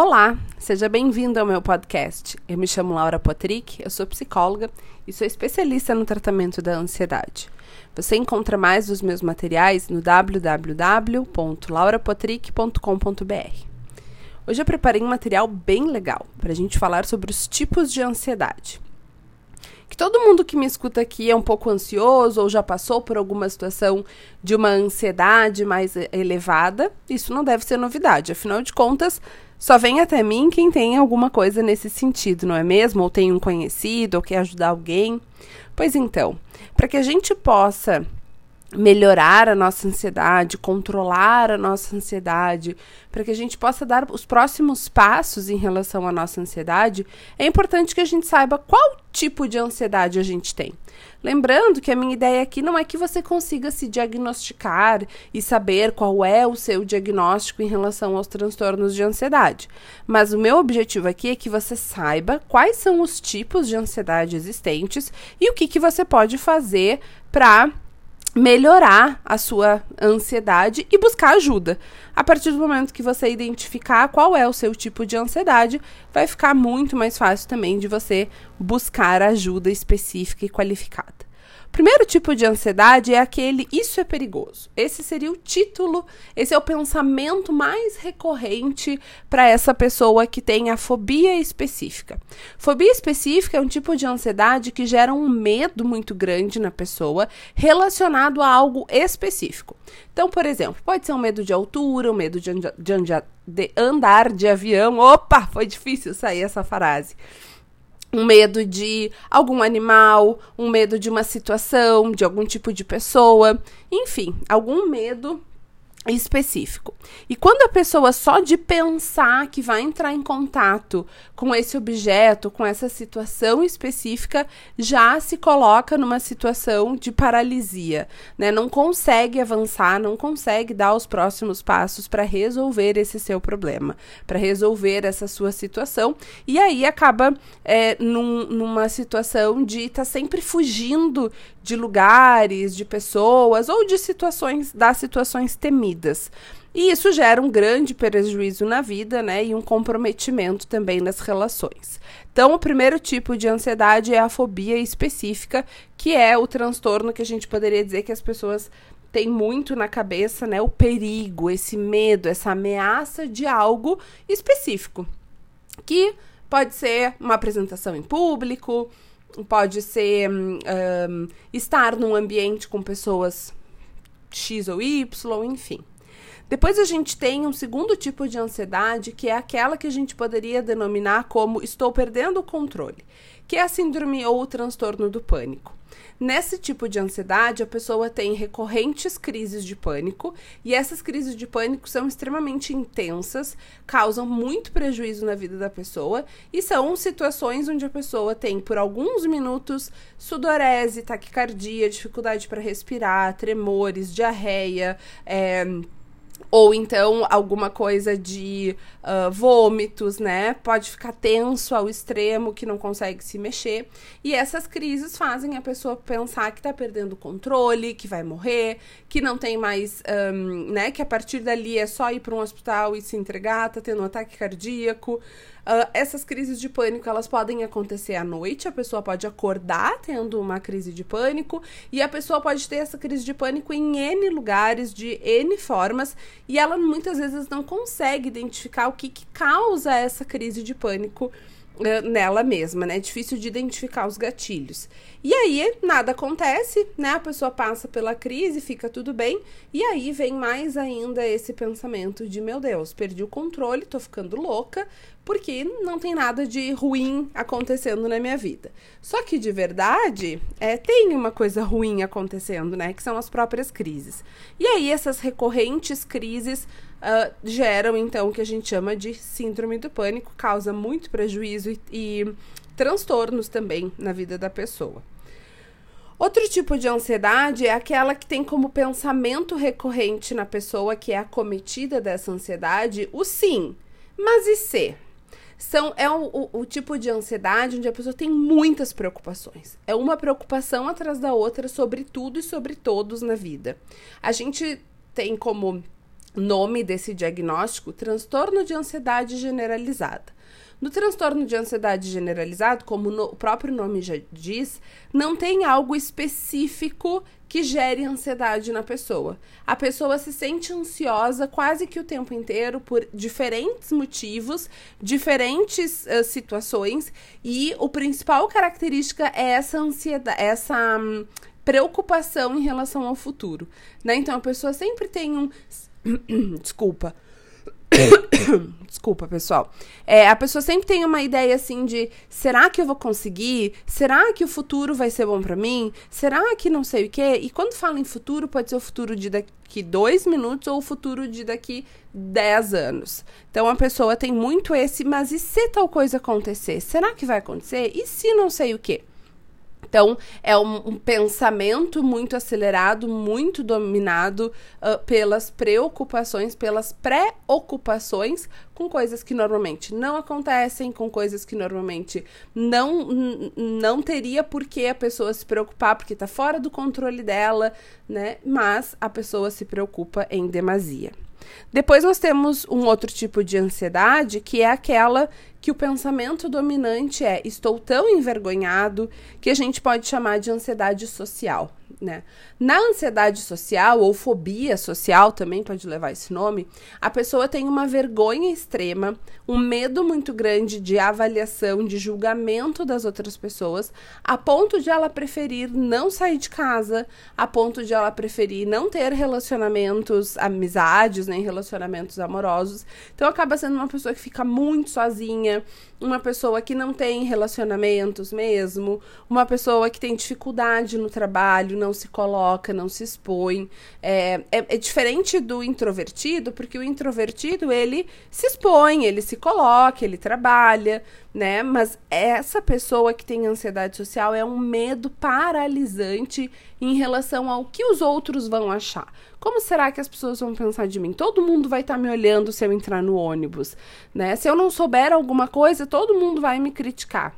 Olá, seja bem-vindo ao meu podcast. Eu me chamo Laura Potrick, eu sou psicóloga e sou especialista no tratamento da ansiedade. Você encontra mais dos meus materiais no www.laurapotrick.com.br. Hoje eu preparei um material bem legal para a gente falar sobre os tipos de ansiedade que todo mundo que me escuta aqui é um pouco ansioso ou já passou por alguma situação de uma ansiedade mais elevada, isso não deve ser novidade. Afinal de contas, só vem até mim quem tem alguma coisa nesse sentido, não é mesmo? Ou tem um conhecido, ou quer ajudar alguém. Pois então, para que a gente possa melhorar a nossa ansiedade, controlar a nossa ansiedade, para que a gente possa dar os próximos passos em relação à nossa ansiedade, é importante que a gente saiba qual tipo de ansiedade a gente tem. Lembrando que a minha ideia aqui não é que você consiga se diagnosticar e saber qual é o seu diagnóstico em relação aos transtornos de ansiedade, mas o meu objetivo aqui é que você saiba quais são os tipos de ansiedade existentes e o que, que você pode fazer para melhorar a sua ansiedade e buscar ajuda. A partir do momento que você identificar qual é o seu tipo de ansiedade, vai ficar muito mais fácil também de você buscar ajuda específica e qualificada. Primeiro tipo de ansiedade é aquele isso é perigoso. Esse seria o título, esse é o pensamento mais recorrente para essa pessoa que tem a fobia específica. Fobia específica é um tipo de ansiedade que gera um medo muito grande na pessoa relacionado a algo específico. Então, por exemplo, pode ser um medo de altura, um medo de, de, de andar de avião. Opa, foi difícil sair essa frase um medo de algum animal, um medo de uma situação, de algum tipo de pessoa, enfim, algum medo específico. E quando a pessoa só de pensar que vai entrar em contato com esse objeto, com essa situação específica, já se coloca numa situação de paralisia, né? Não consegue avançar, não consegue dar os próximos passos para resolver esse seu problema, para resolver essa sua situação, e aí acaba é, num, numa situação de estar tá sempre fugindo de lugares, de pessoas ou de situações, das situações temidas. E isso gera um grande prejuízo na vida, né? E um comprometimento também nas relações. Então, o primeiro tipo de ansiedade é a fobia específica, que é o transtorno que a gente poderia dizer que as pessoas têm muito na cabeça, né? O perigo, esse medo, essa ameaça de algo específico. Que pode ser uma apresentação em público, pode ser um, estar num ambiente com pessoas X ou Y, enfim. Depois a gente tem um segundo tipo de ansiedade, que é aquela que a gente poderia denominar como estou perdendo o controle, que é a síndrome ou o transtorno do pânico. Nesse tipo de ansiedade, a pessoa tem recorrentes crises de pânico, e essas crises de pânico são extremamente intensas, causam muito prejuízo na vida da pessoa, e são situações onde a pessoa tem, por alguns minutos, sudorese, taquicardia, dificuldade para respirar, tremores, diarreia, é ou então alguma coisa de uh, vômitos, né? Pode ficar tenso ao extremo que não consegue se mexer. E essas crises fazem a pessoa pensar que tá perdendo o controle, que vai morrer, que não tem mais, um, né? Que a partir dali é só ir para um hospital e se entregar, tá tendo um ataque cardíaco. Uh, essas crises de pânico elas podem acontecer à noite, a pessoa pode acordar tendo uma crise de pânico e a pessoa pode ter essa crise de pânico em N lugares, de N formas, e ela muitas vezes não consegue identificar o que, que causa essa crise de pânico nela mesma, né? É difícil de identificar os gatilhos. E aí, nada acontece, né? A pessoa passa pela crise, fica tudo bem, e aí vem mais ainda esse pensamento de: meu Deus, perdi o controle, tô ficando louca, porque não tem nada de ruim acontecendo na minha vida. Só que de verdade, é, tem uma coisa ruim acontecendo, né? Que são as próprias crises. E aí, essas recorrentes crises uh, geram, então, o que a gente chama de síndrome do pânico, causa muito prejuízo e, e transtornos também na vida da pessoa. Outro tipo de ansiedade é aquela que tem como pensamento recorrente na pessoa que é acometida dessa ansiedade o sim, mas e se? São, é o, o, o, tipo de ansiedade onde a pessoa tem muitas preocupações. É uma preocupação atrás da outra sobre tudo e sobre todos na vida. A gente tem como nome desse diagnóstico, transtorno de ansiedade generalizada. No transtorno de ansiedade generalizado, como no, o próprio nome já diz, não tem algo específico que gere ansiedade na pessoa. A pessoa se sente ansiosa quase que o tempo inteiro por diferentes motivos, diferentes uh, situações, e o principal característica é essa ansiedade, essa um, preocupação em relação ao futuro, né? Então a pessoa sempre tem um desculpa Desculpa, pessoal. É, a pessoa sempre tem uma ideia assim de: será que eu vou conseguir? Será que o futuro vai ser bom para mim? Será que não sei o quê? E quando fala em futuro, pode ser o futuro de daqui dois minutos ou o futuro de daqui dez anos. Então a pessoa tem muito esse: mas e se tal coisa acontecer? Será que vai acontecer? E se não sei o quê? Então, é um, um, pensamento muito acelerado, muito dominado uh, pelas preocupações, pelas preocupações com coisas que normalmente não acontecem, com coisas que normalmente não, não teria por que a pessoa se preocupar, porque está fora do controle dela, né? Mas a pessoa se preocupa em demasia. Depois nós temos um outro tipo de ansiedade, que é aquela que o pensamento dominante é estou tão envergonhado que a gente pode chamar de ansiedade social né? Na ansiedade social ou fobia social também pode levar esse nome, a pessoa tem uma vergonha extrema, um medo muito grande de avaliação, de julgamento das outras pessoas, a ponto de ela preferir não sair de casa, a ponto de ela preferir não ter relacionamentos, amizades, nem relacionamentos amorosos. Então acaba sendo uma pessoa que fica muito sozinha, uma pessoa que não tem relacionamentos mesmo, uma pessoa que tem dificuldade no trabalho, não se coloca, não se expõe. É, é, é, diferente do introvertido, porque o introvertido ele se expõe, ele se coloca, ele trabalha, né? Mas essa pessoa que tem ansiedade social é um medo paralisante em relação ao que os outros vão achar. Como será que as pessoas vão pensar de mim? Todo mundo vai estar tá me olhando se eu entrar no ônibus, né? Se eu não souber alguma coisa, todo mundo vai me criticar.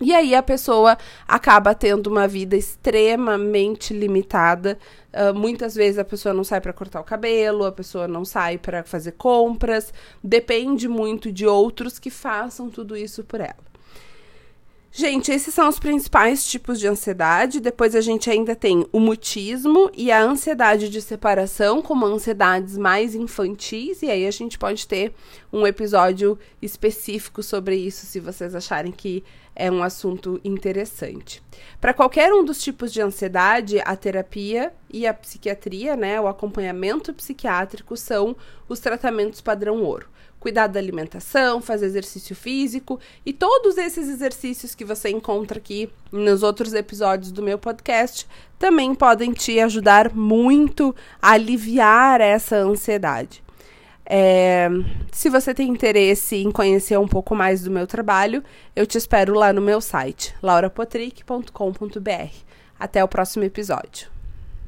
E aí a pessoa acaba tendo uma vida extremamente limitada. Uh, muitas vezes a pessoa não sai para cortar o cabelo, a pessoa não sai para fazer compras. Depende muito de outros que façam tudo isso por ela. Gente, esses são os principais tipos de ansiedade. Depois a gente ainda tem o mutismo e a ansiedade de separação, como ansiedades mais infantis. E aí a gente pode ter um episódio específico sobre isso, se vocês acharem que é um assunto interessante. Para qualquer um dos tipos de ansiedade, a terapia e a psiquiatria, né, o acompanhamento psiquiátrico são os tratamentos padrão ouro cuidar da alimentação, fazer exercício físico e todos esses exercícios que você encontra aqui nos outros episódios do meu podcast também podem te ajudar muito a aliviar essa ansiedade. É, se você tem interesse em conhecer um pouco mais do meu trabalho, eu te espero lá no meu site, laurapotrick.com.br. Até o próximo episódio.